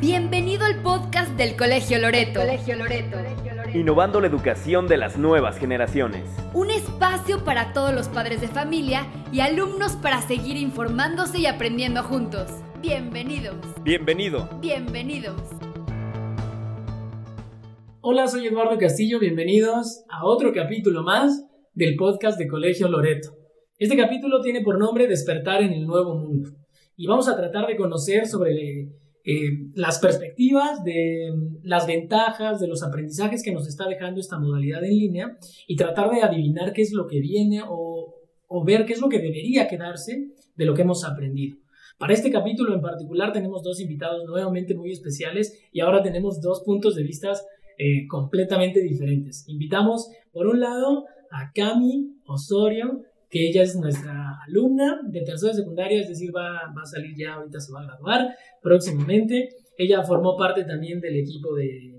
Bienvenido al podcast del Colegio Loreto. Colegio Loreto. Innovando la educación de las nuevas generaciones. Un espacio para todos los padres de familia y alumnos para seguir informándose y aprendiendo juntos. Bienvenidos. Bienvenido. Bienvenidos. Hola, soy Eduardo Castillo, bienvenidos a otro capítulo más del podcast de Colegio Loreto. Este capítulo tiene por nombre Despertar en el Nuevo Mundo y vamos a tratar de conocer sobre eh, las perspectivas de las ventajas de los aprendizajes que nos está dejando esta modalidad en línea y tratar de adivinar qué es lo que viene o, ver qué es lo que debería quedarse de lo que hemos aprendido. Para este capítulo en particular tenemos dos invitados nuevamente muy especiales y ahora tenemos dos puntos de vista eh, completamente diferentes. Invitamos por un lado a Cami Osorio, que ella es nuestra alumna de tercero de secundaria, es decir, va, va a salir ya, ahorita se va a graduar próximamente. Ella formó parte también del equipo de,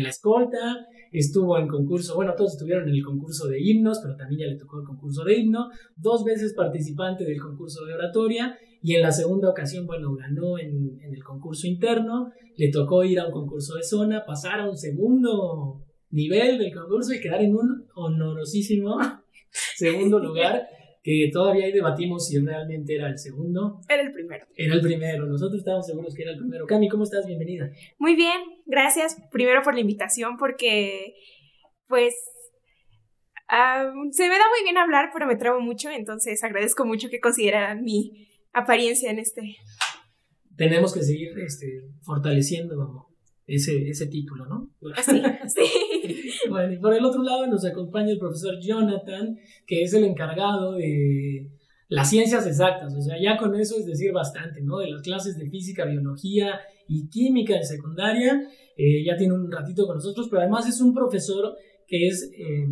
la escolta, estuvo en concurso, bueno, todos estuvieron en el concurso de himnos, pero también ya le tocó el concurso de himno, dos veces participante del concurso de oratoria y en la segunda ocasión, bueno, ganó en, en el concurso interno, le tocó ir a un concurso de zona, pasar a un segundo nivel del concurso y quedar en un honorosísimo segundo lugar que todavía ahí debatimos si realmente era el segundo. Era el primero. Era el primero, nosotros estábamos seguros que era el primero. Cami, ¿cómo estás? Bienvenida. Muy bien, gracias primero por la invitación porque pues se me da muy bien hablar, pero me trabo mucho, entonces agradezco mucho que consideraran mi apariencia en este. Tenemos que seguir este, fortaleciendo ese, ese título, ¿no? Sí, sí. bueno, y por el otro lado nos acompaña el profesor Jonathan, que es el encargado de las ciencias exactas, o sea, ya con eso es decir bastante, ¿no? De las clases de física, biología y química en secundaria, eh, ya tiene un ratito con nosotros, pero además es un profesor que es eh,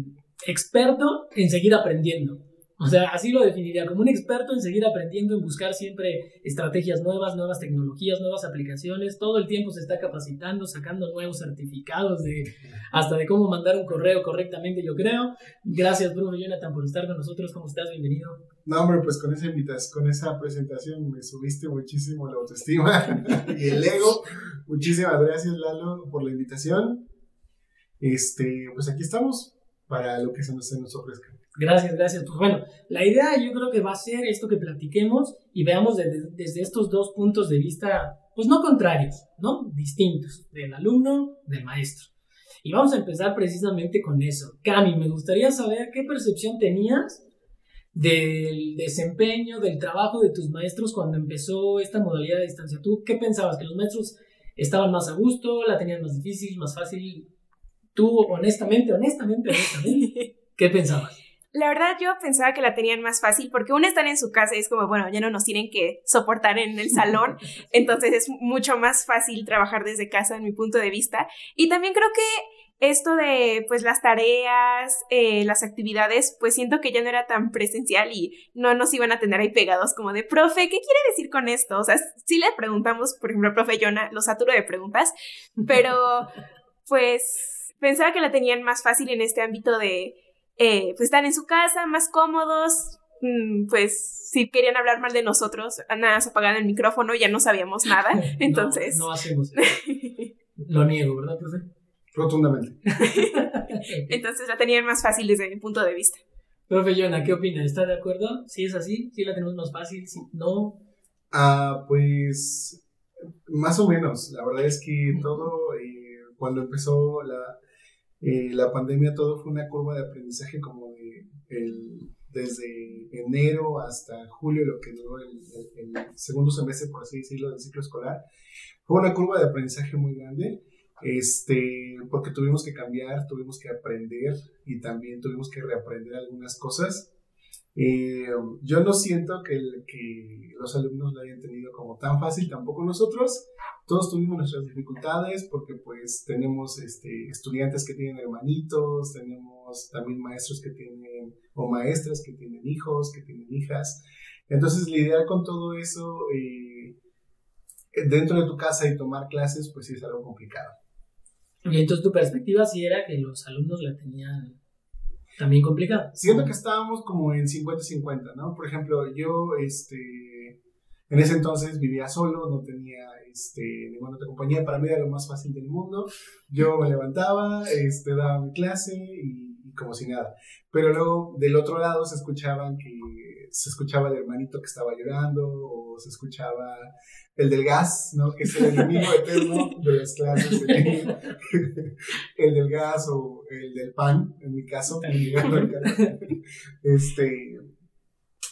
experto en seguir aprendiendo. O sea, así lo definiría, como un experto en seguir aprendiendo, en buscar siempre estrategias nuevas, nuevas tecnologías, nuevas aplicaciones. Todo el tiempo se está capacitando, sacando nuevos certificados de hasta de cómo mandar un correo correctamente, yo creo. Gracias, Bruno Jonathan, por estar con nosotros. ¿Cómo estás? Bienvenido. No, hombre, pues con esa invitación, con esa presentación me subiste muchísimo la autoestima y el ego. Muchísimas gracias, Lalo, por la invitación. Este, pues aquí estamos para lo que se nos ofrezca. Gracias, gracias. Pues bueno, la idea yo creo que va a ser esto que platiquemos y veamos desde, desde estos dos puntos de vista, pues no contrarios, ¿no? Distintos, del alumno, del maestro. Y vamos a empezar precisamente con eso. Cami, me gustaría saber qué percepción tenías del desempeño, del trabajo de tus maestros cuando empezó esta modalidad de distancia. ¿Tú qué pensabas? ¿Que los maestros estaban más a gusto, la tenían más difícil, más fácil? Tú, honestamente, honestamente, honestamente, ¿qué pensabas? La verdad yo pensaba que la tenían más fácil porque uno está en su casa y es como, bueno, ya no nos tienen que soportar en el salón, entonces es mucho más fácil trabajar desde casa en mi punto de vista. Y también creo que esto de pues las tareas, eh, las actividades, pues siento que ya no era tan presencial y no nos iban a tener ahí pegados como de, profe, ¿qué quiere decir con esto? O sea, sí le preguntamos, por ejemplo, profe Jonah, lo saturo de preguntas, pero pues pensaba que la tenían más fácil en este ámbito de eh, pues están en su casa, más cómodos, mm, pues si querían hablar mal de nosotros, nada, se apagaban el micrófono, ya no sabíamos nada, entonces... no, no hacemos. Lo niego, ¿verdad, profe? Rotundamente. entonces la tenían más fácil desde mi punto de vista. Profe Yona, ¿qué opina? ¿Está de acuerdo? ¿Sí es así? ¿Sí la tenemos más fácil? ¿Sí? ¿No? Ah, pues más o menos. La verdad es que todo, eh, cuando empezó la, eh, la pandemia todo fue una curva de aprendizaje como de el, desde enero hasta julio, lo que duró el, el, segundo semestre, por así decirlo, del ciclo escolar. Fue una curva de aprendizaje muy grande, este, porque tuvimos que cambiar, tuvimos que aprender y también tuvimos que reaprender algunas cosas. Eh, yo no siento que, que los alumnos lo hayan tenido como tan fácil, tampoco nosotros. Todos tuvimos nuestras dificultades porque pues tenemos este, estudiantes que tienen hermanitos, tenemos también maestros que tienen, o maestras que tienen hijos, que tienen hijas. Entonces lidiar con todo eso eh, dentro de tu casa y tomar clases pues sí es algo complicado. Y entonces tu perspectiva sí era que los alumnos la tenían también complicada. Siento que estábamos como en 50-50, ¿no? Por ejemplo, yo, este, En ese entonces vivía solo, no tenía este, ninguna otra compañía. Para mí era lo más fácil del mundo. Yo me levantaba, este, daba mi clase y, como si nada. Pero luego del otro lado se escuchaban que se escuchaba el hermanito que estaba llorando o se escuchaba el del gas, ¿no? Que es el enemigo eterno de las clases. el del gas o el del pan, en mi caso, este,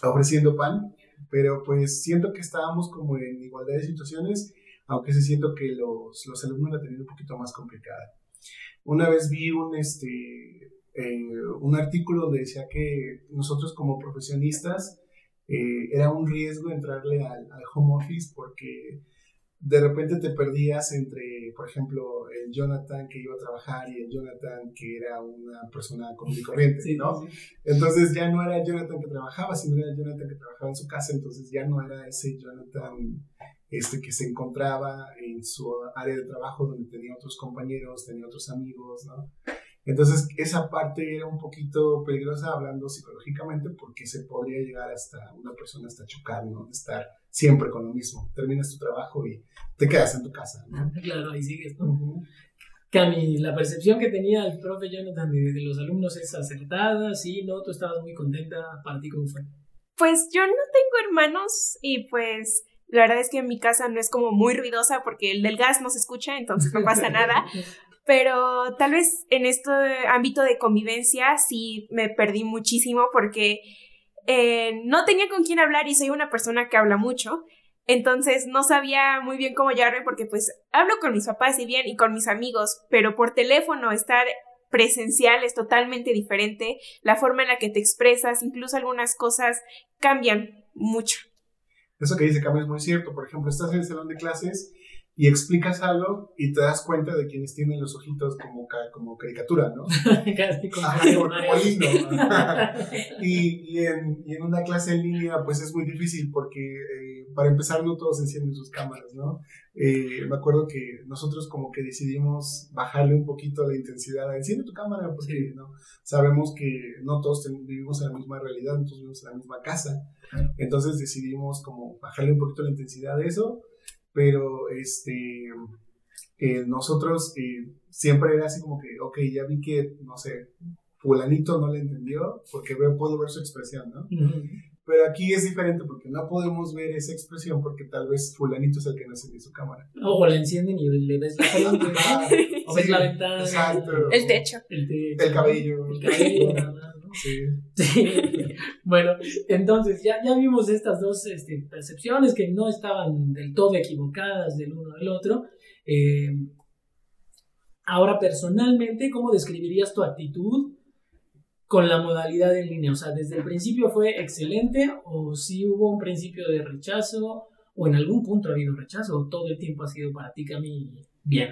ofreciendo pan pero pues siento que estábamos como en igualdad de situaciones, aunque sí siento que los, los alumnos la tenían un poquito más complicada. Una vez vi un, este, eh, un artículo donde decía que nosotros como profesionistas eh, era un riesgo entrarle al, al home office porque de repente te perdías entre, por ejemplo, el Jonathan que iba a trabajar y el Jonathan que era una persona común y corriente, ¿no? Entonces ya no era el Jonathan que trabajaba, sino era el Jonathan que trabajaba en su casa, entonces ya no era ese Jonathan este, que se encontraba en su área de trabajo donde tenía otros compañeros, tenía otros amigos, ¿no? Entonces, esa parte era un poquito peligrosa hablando psicológicamente porque se podría llegar hasta una persona hasta chocar, ¿no? De estar siempre con lo mismo. Terminas tu trabajo y te quedas en tu casa, ¿no? Claro, ahí sigues, ¿no? Cami, la percepción que tenía el profe Jonathan de, de, los alumnos es acertada, sí, ¿no? Tú estabas muy contenta, ¿para ti cómo fue? Pues yo no tengo hermanos y pues la verdad es que en mi casa no es como muy ruidosa porque el del gas no se escucha, entonces no pasa nada. pero tal vez en este ámbito de convivencia sí me perdí muchísimo porque eh, no tenía con quién hablar y soy una persona que habla mucho. Entonces no sabía muy bien cómo llevarme porque pues hablo con mis papás y bien y con mis amigos, pero por teléfono estar presencial es totalmente diferente. La forma en la que te expresas, incluso algunas cosas cambian mucho. Eso que dice Cami es muy cierto. Por ejemplo, estás en el salón de clases y explicas algo y te das cuenta de quienes tienen los ojitos como, como caricatura, ¿no? Casi como, lindo. y, y, en, y, en, una clase en línea, pues es muy difícil porque eh, para empezar no todos encienden sus cámaras, ¿no? Eh, me acuerdo que nosotros como que decidimos bajarle un poquito la intensidad a enciende tu cámara porque ¿no? sabemos que no todos vivimos en la misma realidad, no todos vivimos en la misma casa. Entonces decidimos como bajarle un poquito la intensidad de eso pero este, eh, nosotros eh, siempre era así como que, ok, ya vi que, no sé, fulanito no le entendió porque veo, puedo ver su expresión, ¿no? Pero aquí es diferente porque no podemos ver esa expresión porque tal vez fulanito es el que no enciende su cámara. O la encienden y le ves la o ves la ventana. Exacto. El techo. El, techo, el cabello. El cabello, Sí. bueno, entonces ya, ya vimos estas dos este, percepciones que no estaban del todo equivocadas del uno del otro. Eh, ahora, personalmente, ¿cómo describirías tu actitud con la modalidad en línea? O sea, ¿desde el principio fue excelente o si hubo un principio de rechazo o en algún punto ha habido rechazo o todo el tiempo ha sido para ti, Cami, bien?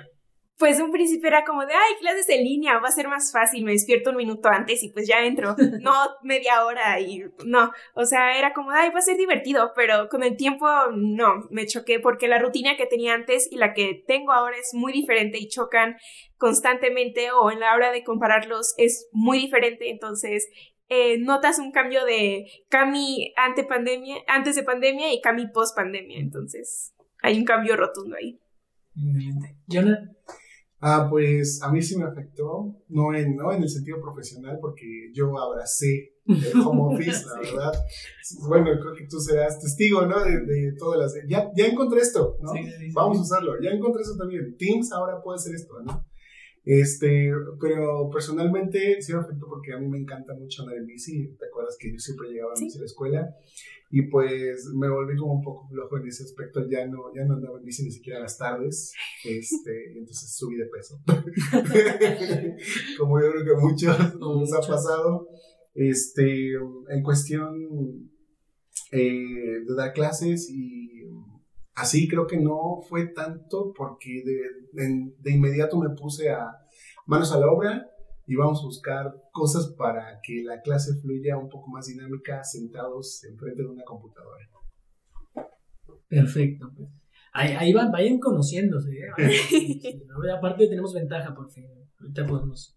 Pues un principio era como de, ay, clases en línea, va a ser más fácil, me despierto un minuto antes y pues ya entro, no media hora y no, o sea, era como, ay, va a ser divertido, pero con el tiempo no, me choqué porque la rutina que tenía antes y la que tengo ahora es muy diferente y chocan constantemente o en la hora de compararlos es muy diferente, entonces eh, notas un cambio de Cami ante pandemia, antes de pandemia y Cami post pandemia, entonces hay un cambio rotundo ahí. Jonathan. Ah, pues a mí sí me afectó, no en, no en el sentido profesional, porque yo abracé el home office, la verdad. Bueno, creo que tú serás testigo, ¿no? De, de todas las... Ya, ya encontré esto, ¿no? Vamos a usarlo. Ya encontré eso también. Teams ahora puede hacer esto, ¿no? Este, pero personalmente sí me afectó porque a mí me encanta mucho andar en bici. ¿Te acuerdas que yo siempre llegaba a bici a la escuela? Y pues me volví como un poco flojo en ese aspecto. Ya no, ya no andaba en bici ni siquiera a las tardes. Este, y entonces subí de peso. como yo creo que muchos nos ha pasado. Este, en cuestión eh, de dar clases y Así creo que no fue tanto porque de, de, inmediato me puse a manos a la obra y vamos a buscar cosas para que la clase fluya un poco más dinámica sentados enfrente de una computadora. Perfecto. Ahí, van, vayan conociéndose. ¿eh? Aparte tenemos ventaja porque ahorita podemos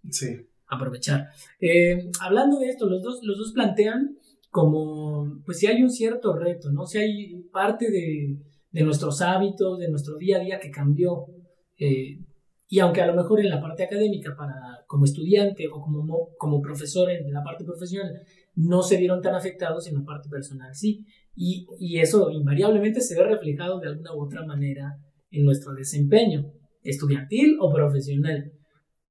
aprovechar. Eh, hablando de esto, los dos, los dos plantean como, pues si hay un cierto reto, ¿no? Si hay parte de, de nuestros hábitos, de nuestro día a día que cambió. Eh, y aunque a lo mejor en la parte académica, para, como estudiante o como, como profesor en la parte profesional, no se vieron tan afectados en la parte personal, sí. Y, y eso invariablemente se ve reflejado de alguna u otra manera en nuestro desempeño, estudiantil o profesional.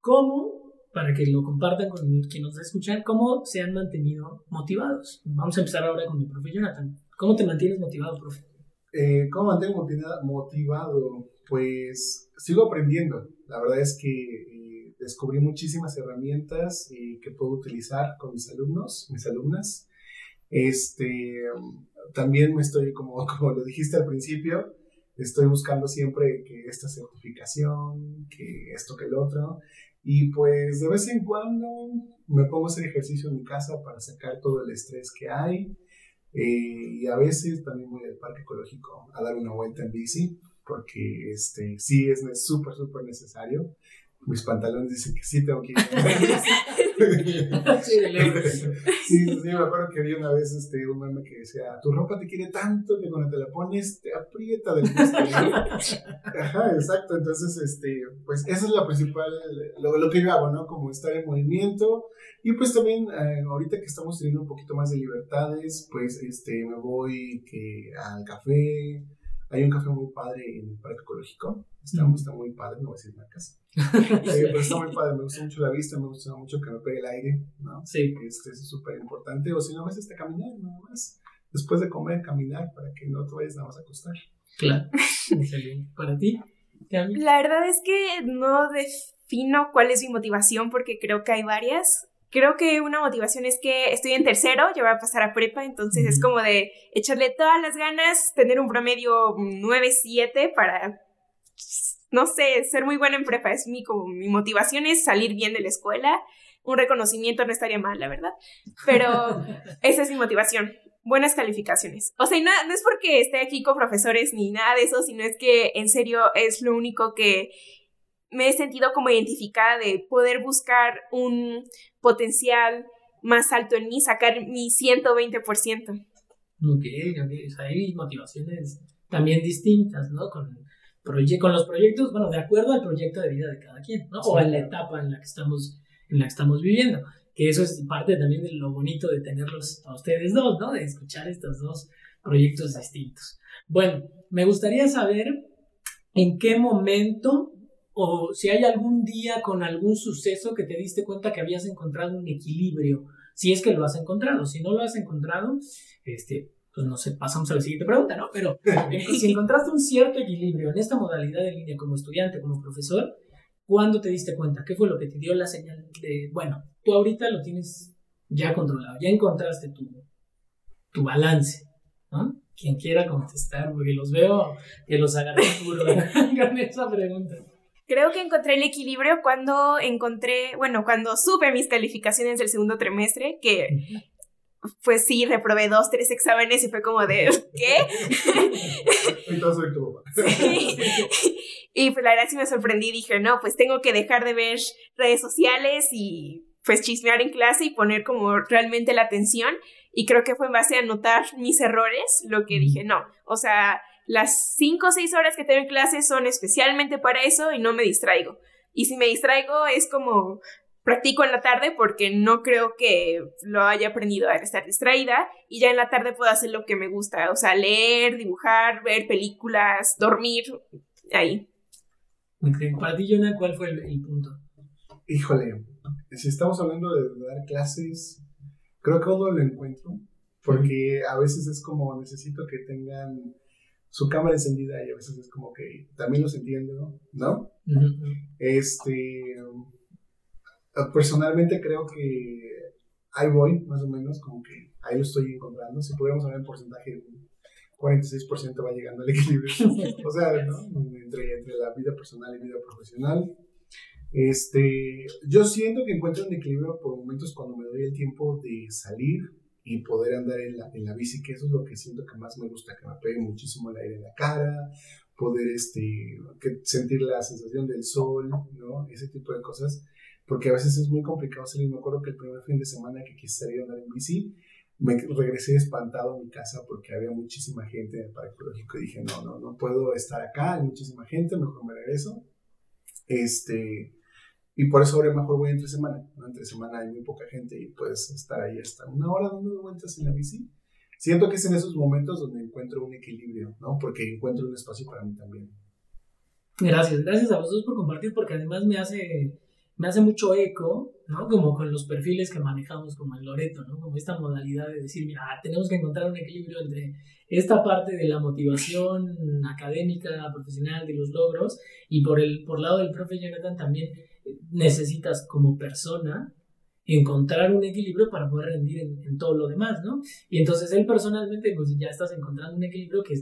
¿Cómo, para que lo compartan con quien nos escuchan, cómo se han mantenido motivados? Vamos a empezar ahora con mi profe Jonathan. ¿Cómo te mantienes motivado, profe? Eh, ¿Cómo mantengo motivado? Pues sigo aprendiendo. La verdad es que eh, descubrí muchísimas herramientas eh, que puedo utilizar con mis alumnos, mis alumnas. Este, también me estoy, como, como lo dijiste al principio, estoy buscando siempre que esta certificación, que esto, que el otro. Y pues de vez en cuando me pongo a hacer ejercicio en mi casa para sacar todo el estrés que hay. Eh, y a veces también voy al parque ecológico a dar una vuelta en bici, porque este, sí es súper, súper necesario mis pantalones dicen que sí tengo que ir. sí, sí, sí, me acuerdo que había una vez este, un meme que decía, tu ropa te quiere tanto que cuando te la pones te aprieta del gusto. Ajá, exacto. Entonces, este, pues esa es la principal, lo, lo, que yo hago, ¿no? Como estar en movimiento. Y pues también, eh, ahorita que estamos teniendo un poquito más de libertades, pues este, me voy que al café, hay un café muy padre en el Parque Ecológico. Está, está muy padre, no voy a decir marcas. eh, pero está muy padre, me gusta mucho la vista, me gusta mucho que me pegue el aire, ¿no? Sí. Este, es súper importante. O si no, a veces te caminar, nada más. Después de comer, caminar para que no te vayas nada más a acostar. Claro. Excelente. ¿Para ti? La verdad es que no defino cuál es mi motivación porque creo que hay varias creo que una motivación es que estoy en tercero, ya voy a pasar a prepa, entonces es como de echarle todas las ganas, tener un promedio 9-7 para, no sé, ser muy buena en prepa. Es mi, como, mi motivación es salir bien de la escuela. Un reconocimiento no estaría mal, la verdad. Pero esa es mi motivación. Buenas calificaciones. O sea, no, no es porque esté aquí con profesores ni nada de eso, sino es que en serio es lo único que me he sentido como identificada de poder buscar un potencial más alto en mí, sacar mi 120%. Ok, ok, hay motivaciones también distintas, ¿no? Con, con los proyectos, bueno, de acuerdo al proyecto de vida de cada quien, ¿no? O a la etapa en la que estamos, en la que estamos viviendo. Que eso es parte también de lo bonito de tenerlos a ustedes dos, ¿no? De escuchar estos dos proyectos distintos. Bueno, me gustaría saber en qué momento o si hay algún día con algún suceso que te diste cuenta que habías encontrado un equilibrio, si es que lo has encontrado, si no lo has encontrado, este, pues no sé, pasamos a la siguiente pregunta, ¿no? Pero si encontraste un cierto equilibrio en esta modalidad de línea como estudiante, como profesor, ¿cuándo te diste cuenta? ¿Qué fue lo que te dio la señal de, bueno, tú ahorita lo tienes ya controlado, ya encontraste tu, tu balance, ¿no? Quien quiera contestar, porque los veo que los agarré puro con esa pregunta. Creo que encontré el equilibrio cuando encontré, bueno, cuando supe mis calificaciones del segundo trimestre, que pues sí, reprobé dos, tres exámenes y fue como de, ¿qué? Y pues la verdad sí me sorprendí, dije, no, pues tengo que dejar de ver redes sociales y pues chismear en clase y poner como realmente la atención. Y creo que fue en base a notar mis errores lo que dije, no, o sea, las 5 o 6 horas que tengo en clase son especialmente para eso y no me distraigo. Y si me distraigo es como practico en la tarde porque no creo que lo haya aprendido a estar distraída y ya en la tarde puedo hacer lo que me gusta, o sea, leer, dibujar, ver películas, dormir, ahí. Para ti, Jonah, ¿cuál fue el, punto? Híjole, si estamos hablando de, dar clases, creo que uno lo encuentro, porque a veces es como necesito que tengan su cámara encendida y a veces es como que también los entiendo, ¿no? Este, personalmente creo que ahí voy, más o menos, como que ahí lo estoy encontrando. Si pudiéramos hablar en porcentaje, 46% va llegando al equilibrio. o sea, ¿no? entre, entre la vida personal y vida profesional. Este, yo siento que encuentro un equilibrio por momentos cuando me doy el tiempo de salir y poder andar en la, en la bici, que eso es lo que siento que más me gusta, que me pegue muchísimo el aire en la cara, poder este, que sentir la sensación del sol, ¿no? Ese tipo de cosas, porque a veces es muy complicado salir. Me acuerdo que el primer fin de semana que quise salir a andar en bici, me regresé espantado a mi casa porque había muchísima gente en el parque ecológico y dije, no, no, no puedo estar acá, hay muchísima gente, mejor me regreso. Este, y por eso ahora mejor voy entre semana, ¿no? Entre semana hay muy poca gente y puedes estar ahí hasta una hora dando vueltas en la bici. Siento que es en esos momentos donde encuentro un equilibrio, ¿no? Porque encuentro un espacio para mí también. Gracias, gracias a vosotros por compartir porque además me hace me hace mucho eco, ¿no? Como con los perfiles que manejamos como en Loreto, ¿no? Como esta modalidad de decir, mira, tenemos que encontrar un equilibrio entre esta parte de la motivación académica, profesional, de los logros, y por el por lado del profe Jonathan también necesitas como persona encontrar un equilibrio para poder rendir en, en, todo lo demás, ¿no? Y entonces él personalmente, pues ya estás encontrando un equilibrio que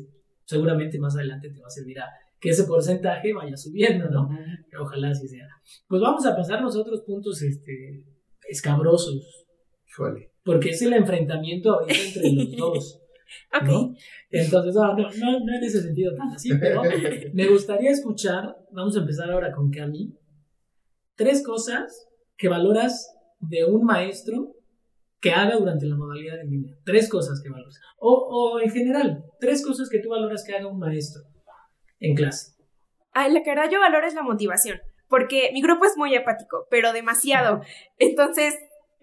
seguramente más adelante te va a servir a que ese porcentaje vaya subiendo, ¿no? Ojalá así sea. Pues vamos a pasar los otros puntos este, escabrosos. Híjole. Porque es el enfrentamiento ahorita entre los dos. ¿no? Entonces, no, no, no, en ese sentido tan así, pero me gustaría escuchar, vamos a empezar ahora con Cami, tres cosas que valoras de un maestro que haga durante la modalidad de línea. Tres cosas que valoras. O, o en general, tres cosas que tú valoras que haga un maestro en clase? Ay, la que verdad yo valoro es la motivación, porque mi grupo es muy apático, pero demasiado. Entonces,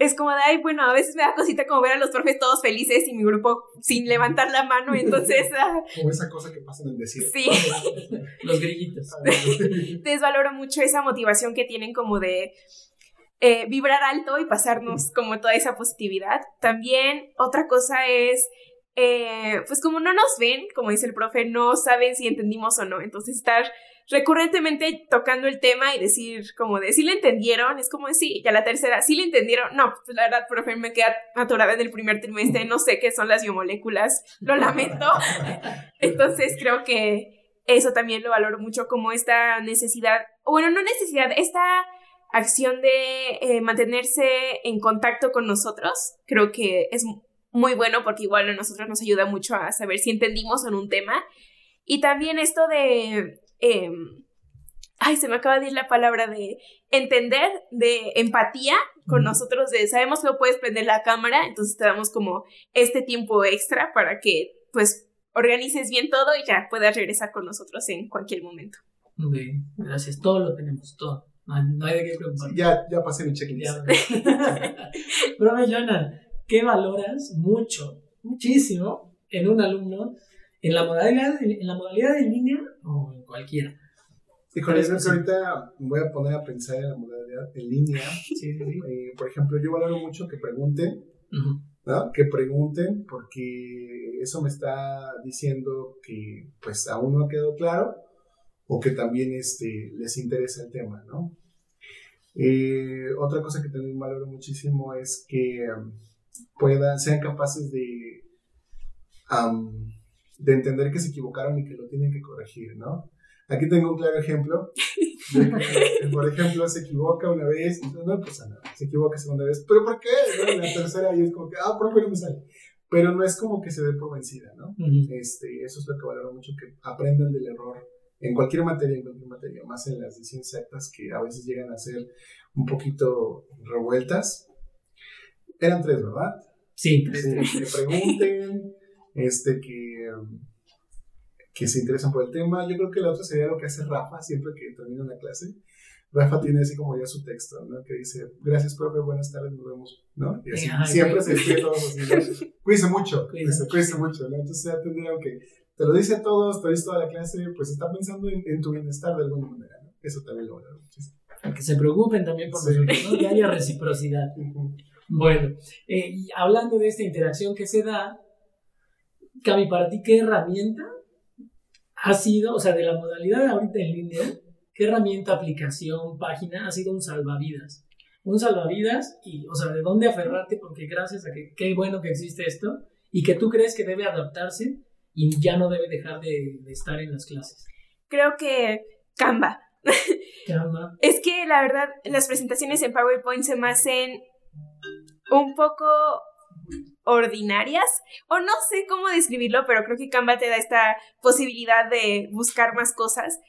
es como de, ay, bueno, a veces me da cosita como ver a los profes todos felices y mi grupo sin levantar la mano, entonces... Ah. como esa cosa que pasa en el desierto. Sí. los grillitos. Entonces valoro mucho esa motivación que tienen como de eh, vibrar alto y pasarnos como toda esa positividad. También otra cosa es eh, pues como no nos ven, como dice el profe, no saben si entendimos o no. Entonces estar recurrentemente tocando el tema y decir como de si le entendieron, es como decir, ya la tercera, si le entendieron, no, pues la verdad, profe, me queda atorada en el primer trimestre, no sé qué son las biomoléculas, lo lamento. Entonces creo que eso también lo valoro mucho como esta necesidad, bueno, no necesidad, esta acción de eh, mantenerse en contacto con nosotros, creo que es muy bueno porque igual a nosotros nos ayuda mucho a saber si entendimos en un tema. Y también esto de... Em, ay, se me acaba de ir la palabra de entender, de empatía con nosotros, de sabemos que no puedes prender la cámara, entonces te damos como este tiempo extra para que pues organices bien todo y ya puedas regresar con nosotros en cualquier momento. Bien, gracias, todo lo tenemos, todo. No hay, de qué preocupar. ya, ya pasé mi checklist. Profe Jonah, ¿qué valoras mucho, muchísimo en un alumno en la modalidad, en la modalidad de línea o en cualquiera? Híjole, es ahorita me voy a poner a pensar en la modalidad en línea. Eh, por ejemplo, yo valoro mucho que pregunten, ¿no? Que pregunten, porque eso me está diciendo que pues aún no ha quedado claro o que también este, les interesa el tema, ¿no? Eh, otra cosa que también valoro muchísimo es que puedan, sean capaces de, de entender que se equivocaron y que lo tienen que corregir, ¿no? Aquí tengo un claro ejemplo. por ejemplo, se equivoca una vez, no pasa nada, se equivoca segunda vez, pero ¿por qué? La tercera y es como que, ah, ¿por qué no me sale? Pero no es como que se dé por vencida, ¿no? este, eso es lo que valoro mucho, que aprendan del error en cualquier materia, en cualquier materia, más en las ciencias exactas que a veces llegan a ser un poquito revueltas, eran tres, ¿verdad? Sí. Este, que pregunten, este, que, que se interesan por el tema. Yo creo que la otra sería lo que hace Rafa siempre que termina una clase. Rafa tiene así como ya su texto, ¿no? Que dice, gracias, profe, buenas tardes, nos vemos, ¿no? Y así, siempre se despide todos así, Cuídense mucho, cuídense, mucho, ¿no? Entonces ya tendría que, te lo dice a todos, te dice toda la clase, pues está pensando en, tu bienestar de alguna manera, ¿no? Eso también lo valoro muchísimo. Que se preocupen también por nosotros, ¿no? Que haya reciprocidad. Bueno, eh, hablando de esta interacción que se da, Cami, para ti, ¿qué herramienta ha sido, o sea, de la modalidad ahorita en línea, qué herramienta, aplicación, página ha sido un salvavidas? Un salvavidas y, o sea, de dónde aferrarte, porque gracias a que qué bueno que existe esto y que tú crees que debe adaptarse y ya no debe dejar de, de estar en las clases. Creo que Canva. Canva. es que la verdad, las presentaciones en PowerPoint se me hacen un poco ordinarias o no sé cómo describirlo, pero creo que Canva te da esta posibilidad de buscar más cosas.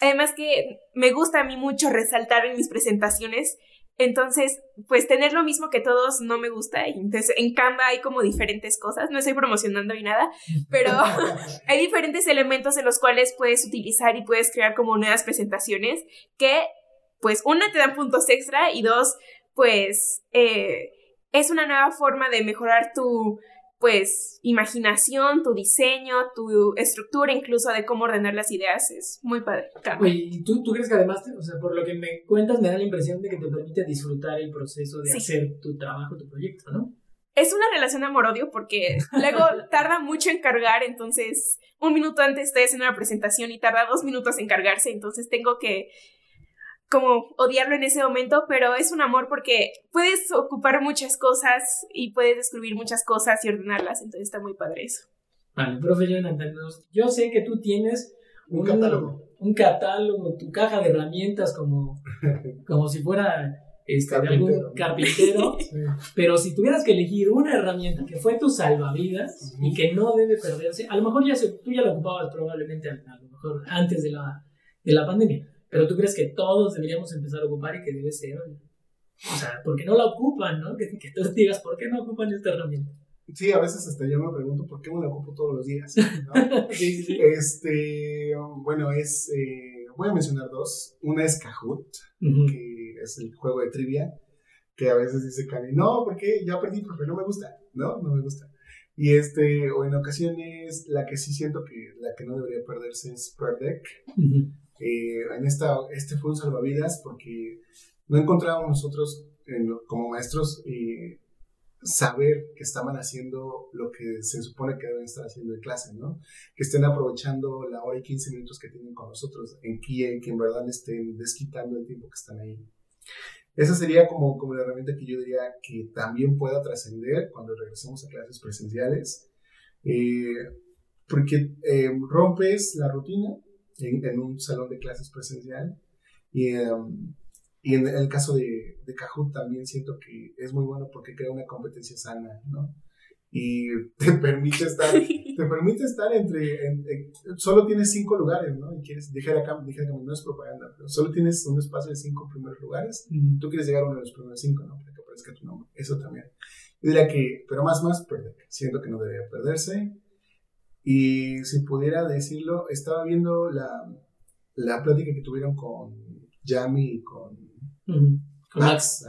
Además que me gusta a mí mucho resaltar en mis presentaciones Entonces, pues tener lo mismo que todos no me gusta. Entonces en Canva hay como diferentes cosas. No estoy promocionando ni nada, pero hay diferentes elementos en los cuales puedes utilizar y puedes crear como nuevas presentaciones que, pues, una, te dan puntos extra y dos, pues, eh, es una nueva forma de mejorar tu, pues, imaginación, tu diseño, tu estructura, incluso de cómo ordenar las ideas. Es muy padre. ¿y tú, tú crees que además, o sea, por lo que me cuentas, me da la impresión de que te permite disfrutar el proceso de hacer tu trabajo, tu proyecto, ¿no? Es una relación amor-odio porque luego tarda mucho en cargar, entonces un minuto antes estoy haciendo una presentación y tarda dos minutos en cargarse, entonces tengo que como odiarlo en ese momento, pero es un amor porque puedes ocupar muchas cosas y puedes descubrir muchas cosas y ordenarlas, entonces está muy padre eso. Vale, profe Jonathan, yo sé que tú tienes un, catálogo. Un catálogo, tu caja de herramientas como, como si fuera este, algún carpintero, pero si tuvieras que elegir una herramienta que fue tu salvavidas y que no debe perderse, a lo mejor ya tú ya la ocupabas probablemente a, lo mejor antes de la, de la pandemia, pero tú crees que todos deberíamos empezar a ocupar y que debe ser, o sea, porque no la ocupan, ¿no? Que, que tú digas, ¿por qué no ocupan esta herramienta? Sí, a veces hasta yo me pregunto por qué me la ocupo todos los días. Este, bueno, es, eh, voy a mencionar dos. Una es Kahoot, que es el juego de trivia, que a veces dice Cami, no, porque ya perdí, porque no me gusta, ¿no? No me gusta. Y este, o en ocasiones, la que sí siento que la que no debería perderse es Per Deck. Eh, en esta, este fue un salvavidas porque no encontrábamos nosotros como maestros eh, saber que estaban haciendo lo que se supone que deben estar haciendo en clase, ¿no? Que estén aprovechando la hora y 15 minutos que tienen con nosotros en que, que en verdad estén desquitando el tiempo que están ahí. Esa sería como, como la herramienta que yo diría que también pueda trascender cuando regresemos a clases presenciales, eh, porque rompes la rutina, en, un salón de clases presencial. Y, em, y en el caso de, de Kahoot también siento que es muy bueno porque crea una competencia sana, ¿no? Y te permite estar, te permite estar entre, solo tienes cinco lugares, ¿no? Y quieres, dije acá, dije acá, no es propaganda, pero solo tienes un espacio de cinco primeros lugares, tú quieres llegar a uno de los primeros cinco, ¿no? Para que aparezca tu nombre, eso también. Yo diría que, pero más, más, perder. siento que no debería perderse. Y si pudiera decirlo, estaba viendo la, la plática que tuvieron con Yami y con, Max.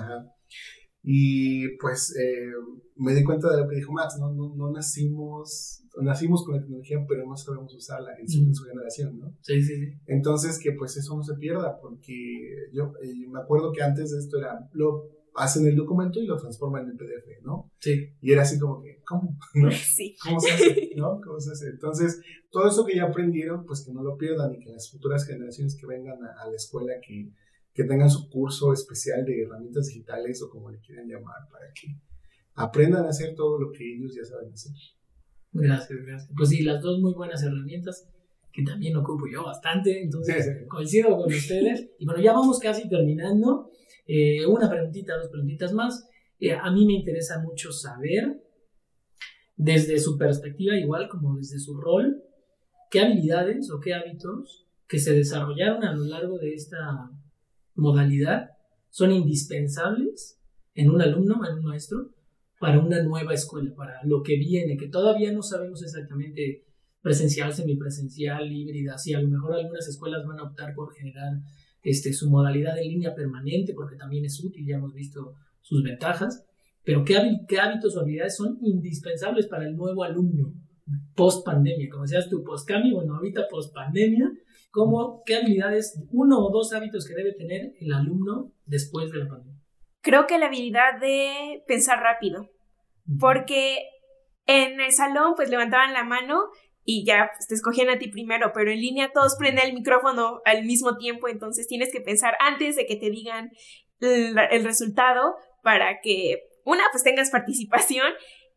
Y pues eh, me di cuenta de lo que dijo Max, ¿no? No, no, nacimos, nacimos con la tecnología, pero no sabemos usarla en su, en su generación, ¿no? Sí, sí, sí. Entonces que pues eso no se pierda, porque yo eh, me acuerdo que antes de esto era, lo, hacen el documento y lo transforman en PDF, ¿no? Sí. Y era así como que, ¿cómo? ¿No? Sí. ¿Cómo se hace? ¿No? ¿Cómo se hace? Entonces, todo eso que ya aprendieron, pues que no lo pierdan y que las futuras generaciones que vengan a, la escuela, que, que tengan su curso especial de herramientas digitales o como le quieran llamar, para que aprendan a hacer todo lo que ellos ya saben hacer. Gracias, gracias. Pues sí, las dos muy buenas herramientas que también ocupo yo bastante, entonces coincido con ustedes. Y bueno, ya vamos casi terminando. Eh, una preguntita, dos preguntitas más. Eh, a mí me interesa mucho saber, desde su perspectiva, igual como desde su rol, qué habilidades o qué hábitos que se desarrollaron a lo largo de esta modalidad son indispensables en un alumno, en un maestro, para una nueva escuela, para lo que viene, que todavía no sabemos exactamente presencial, semipresencial, híbrida, si a lo mejor algunas escuelas van a optar por generar este, su modalidad en línea permanente, porque también es útil, ya hemos visto sus ventajas, pero ¿qué, hábitos o habilidades son indispensables para el nuevo alumno post pandemia? Como decías tú, post cambio, bueno, ahorita post pandemia, ¿cómo, ¿qué habilidades, uno o dos hábitos que debe tener el alumno después de la pandemia? Creo que la habilidad de pensar rápido, porque en el salón pues levantaban la mano y ya pues, te escogían a ti primero, pero en línea todos prenden el micrófono al mismo tiempo, entonces tienes que pensar antes de que te digan el, resultado para que, una, pues tengas participación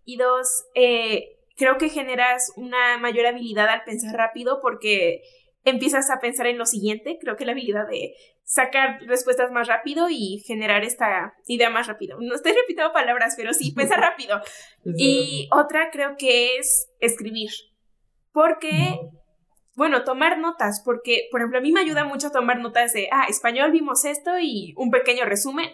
y dos, eh, creo que generas una mayor habilidad al pensar rápido porque empiezas a pensar en lo siguiente, creo que la habilidad de sacar respuestas más rápido y generar esta idea más rápido. No estoy repitiendo palabras, pero sí, pensar rápido. y otra creo que es escribir. Porque, bueno, tomar notas, porque, por ejemplo, a mí me ayuda mucho tomar notas de, ah, español vimos esto y un pequeño resumen,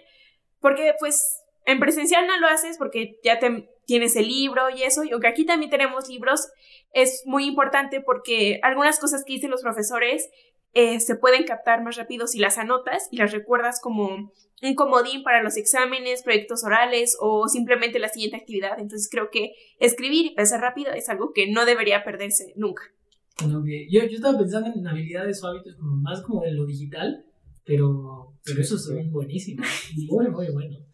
porque pues en presencial no lo haces porque ya te, tienes el libro y eso, y aunque aquí también tenemos libros, es muy importante porque algunas cosas que dicen los profesores eh, se pueden captar más rápido si las anotas y las recuerdas como un comodín para los exámenes, proyectos orales o simplemente la siguiente actividad. Entonces creo que escribir y pensar rápido es algo que no debería perderse nunca. Yo, yo estaba pensando en habilidades o hábitos como más como en lo digital, pero, pero esos son buenísimos, muy, muy buenos.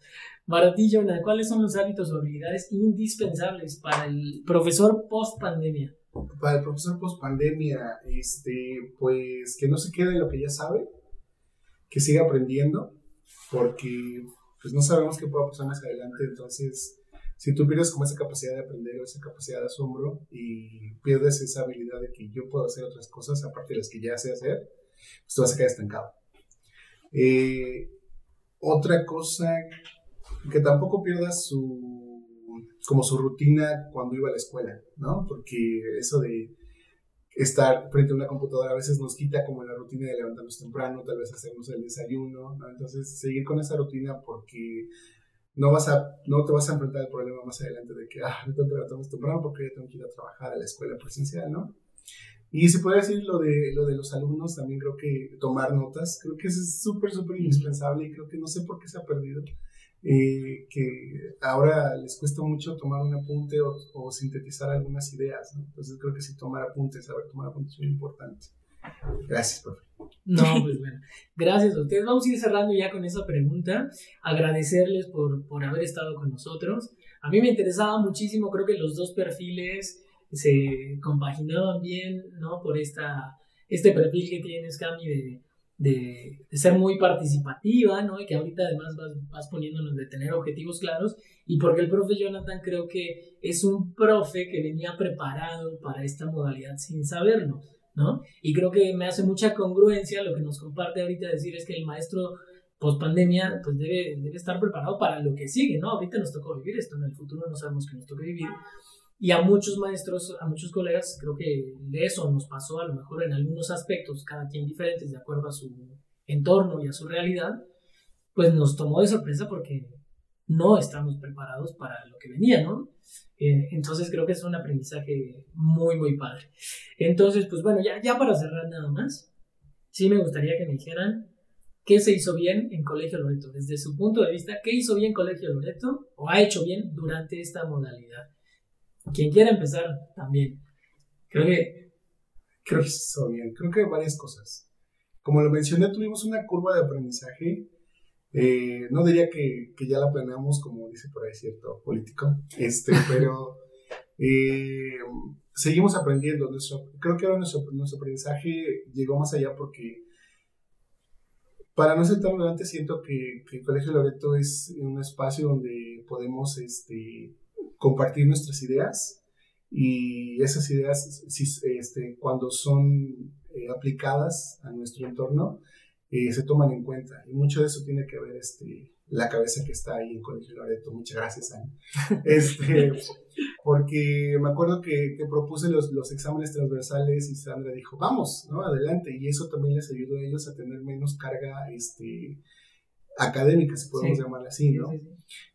Para ti, Jonah, ¿cuáles son los hábitos o habilidades indispensables para el profesor post pandemia? Para el profesor post pandemia, este, pues que no se quede en lo que ya sabe, que siga aprendiendo, porque pues no sabemos qué pueda pasar más adelante, entonces si tú pierdes como esa capacidad de aprender o esa capacidad de asombro y pierdes esa habilidad de que yo puedo hacer otras cosas aparte de las que ya sé hacer, pues tú vas a quedar estancado. Eh, otra cosa, que tampoco pierdas su, como su rutina cuando iba a la escuela, ¿no? Porque eso de estar frente a una computadora a veces nos quita como la rutina de levantarnos temprano, tal vez hacernos el desayuno, ¿no? Entonces, seguir con esa rutina porque no vas a, no te vas a enfrentar al problema más adelante de que, ah, me tengo que levantarnos temprano porque ya tengo que ir a trabajar a la escuela presencial, ¿no? Y se puede decir lo de, lo de los alumnos, también creo que tomar notas, creo que eso es súper, súper indispensable y creo que no sé por qué se ha perdido. Eh, que ahora les cuesta mucho tomar un apunte o, sintetizar algunas ideas. ¿no? Entonces creo que sí tomar apuntes, saber tomar apuntes es muy importante. Gracias, profe. No, pues bueno, gracias a ustedes. Vamos a ir cerrando ya con esa pregunta. Agradecerles por, por haber estado con nosotros. A mí me interesaba muchísimo, creo que los dos perfiles se compaginaban bien, ¿no? Por esta, este perfil que tienes, Cami, de de, ser muy participativa, ¿no? Y que ahorita además vas, vas, poniéndonos de tener objetivos claros. Y porque el profe Jonathan creo que es un profe que venía preparado para esta modalidad sin saberlo, ¿no? Y creo que me hace mucha congruencia lo que nos comparte ahorita decir es que el maestro post pandemia pues debe, debe estar preparado para lo que sigue, ¿no? Ahorita nos tocó vivir esto, en el futuro no sabemos qué nos toca vivir. Y a muchos maestros, a muchos colegas, creo que de eso nos pasó a lo mejor en algunos aspectos, cada quien diferentes, de acuerdo a su entorno y a su realidad, pues nos tomó de sorpresa porque no estamos preparados para lo que venía, ¿no? Eh, entonces creo que es un aprendizaje muy, muy padre. Entonces, pues bueno, ya, ya para cerrar nada más, sí me gustaría que me dijeran qué se hizo bien en Colegio Loreto, desde su punto de vista, qué hizo bien Colegio Loreto o ha hecho bien durante esta modalidad. Quien quiera empezar, también. Creo que... Creo que eso bien. Creo que varias cosas. Como lo mencioné, tuvimos una curva de aprendizaje. Eh, no diría que, que, ya la planeamos, como dice por ahí cierto político, este, pero eh, seguimos aprendiendo. Nuestro, creo que ahora nuestro, nuestro aprendizaje llegó más allá porque para no ser tan adelante siento que, que, el Colegio Loreto es un espacio donde podemos este, compartir nuestras ideas y esas ideas, este, cuando son eh, aplicadas a nuestro entorno, eh, se toman en cuenta. Y mucho de eso tiene que ver este, la cabeza que está ahí en Colegio Loreto. Muchas gracias, Este, porque me acuerdo que, que propuse los, los, exámenes transversales y Sandra dijo, vamos, ¿no? Adelante. Y eso también les ayudó a ellos a tener menos carga este, académica, si podemos llamar así, ¿no?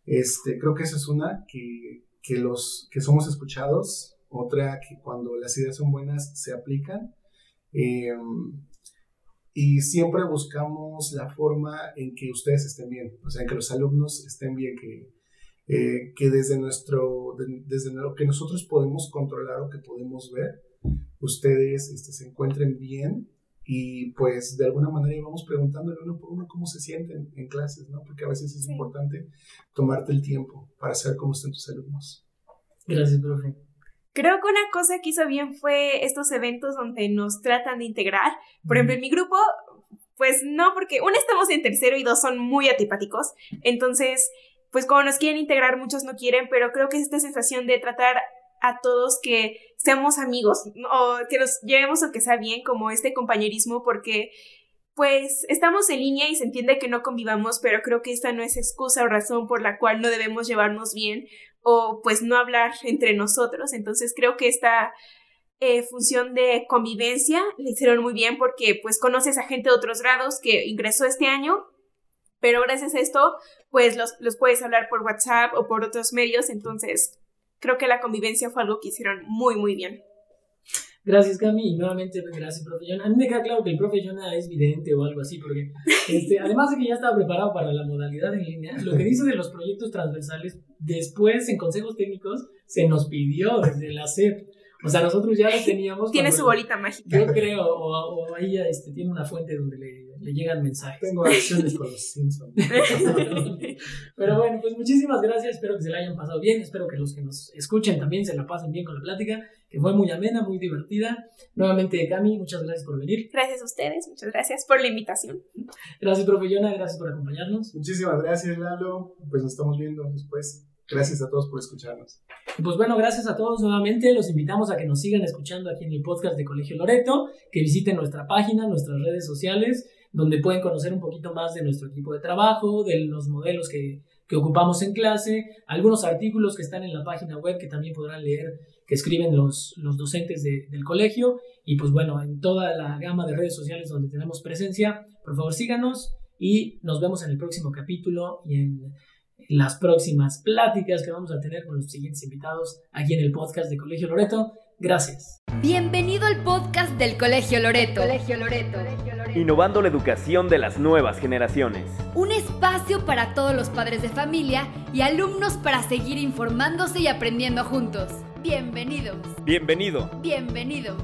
Este, creo que esa es una que, que, los, que somos escuchados, otra que cuando las ideas son buenas se aplican. Em, y siempre buscamos la forma en que ustedes estén bien, o sea, en que los alumnos estén bien, que, eh, que desde, nuestro, desde lo que nosotros podemos controlar o que podemos ver, ustedes este, se encuentren bien y pues de alguna manera íbamos preguntándole uno por uno cómo se sienten en clases, ¿no? Porque a veces es importante tomarte el tiempo para saber cómo están tus alumnos. Gracias, profe. Creo que una cosa que hizo bien fue estos eventos donde nos tratan de integrar. Por ejemplo, en mi grupo, pues no, porque uno estamos en tercero y dos son muy antipáticos. Entonces, pues como nos quieren integrar, muchos no quieren, pero creo que es esta sensación de tratar a todos que seamos amigos o que nos llevemos o que sea bien como este compañerismo porque pues estamos en línea y se entiende que no convivamos, pero creo que esta no es excusa o razón por la cual no debemos llevarnos bien o pues no hablar entre nosotros. Entonces creo que esta eh, función de convivencia le hicieron muy bien porque pues conoces a gente de otros grados que ingresó este año pero gracias a esto, pues los, los puedes hablar por WhatsApp o por otros medios, entonces creo que la convivencia fue algo que hicieron muy, muy bien. Gracias, Cami, y nuevamente gracias, profe Jonah. A mí me queda claro que el profe Jonah es vidente o algo así, porque este, además de que ya estaba preparado para la modalidad en línea, lo que dice de los proyectos transversales, después en consejos técnicos se nos pidió desde la SEP. O sea, nosotros ya lo teníamos. Tiene su bolita mágica. Yo creo, o, o ahí este, tiene una fuente donde le, le llegan mensajes. Tengo acciones con los Simpsons. Pero bueno, pues muchísimas gracias. Espero que se la hayan pasado bien. Espero que los que nos escuchen también se la pasen bien con la plática, que fue muy amena, muy divertida. Nuevamente, Cami, muchas gracias por venir. Gracias a ustedes, muchas gracias por la invitación. Gracias, profe Yona, gracias por acompañarnos. Muchísimas gracias, Lalo. Pues nos estamos viendo después. Gracias a todos por escucharnos. Pues bueno, gracias a todos nuevamente. Los invitamos a que nos sigan escuchando aquí en el podcast de Colegio Loreto, que visiten nuestra página, nuestras redes sociales, donde pueden conocer un poquito más de nuestro equipo de trabajo, de los modelos que, que ocupamos en clase, algunos artículos que están en la página web que también podrán leer, que escriben los, los docentes de- del colegio. Y pues bueno, en toda la gama de redes sociales donde tenemos presencia, por favor síganos y nos vemos en el próximo capítulo y en las próximas pláticas que vamos a tener con los siguientes invitados aquí en el podcast de Colegio Loreto. Gracias. Bienvenido al podcast del Colegio Loreto. Colegio Loreto. Innovando la educación de las nuevas generaciones. Un espacio para todos los padres de familia y alumnos para seguir informándose y aprendiendo juntos. Bienvenidos. Bienvenido. Bienvenidos.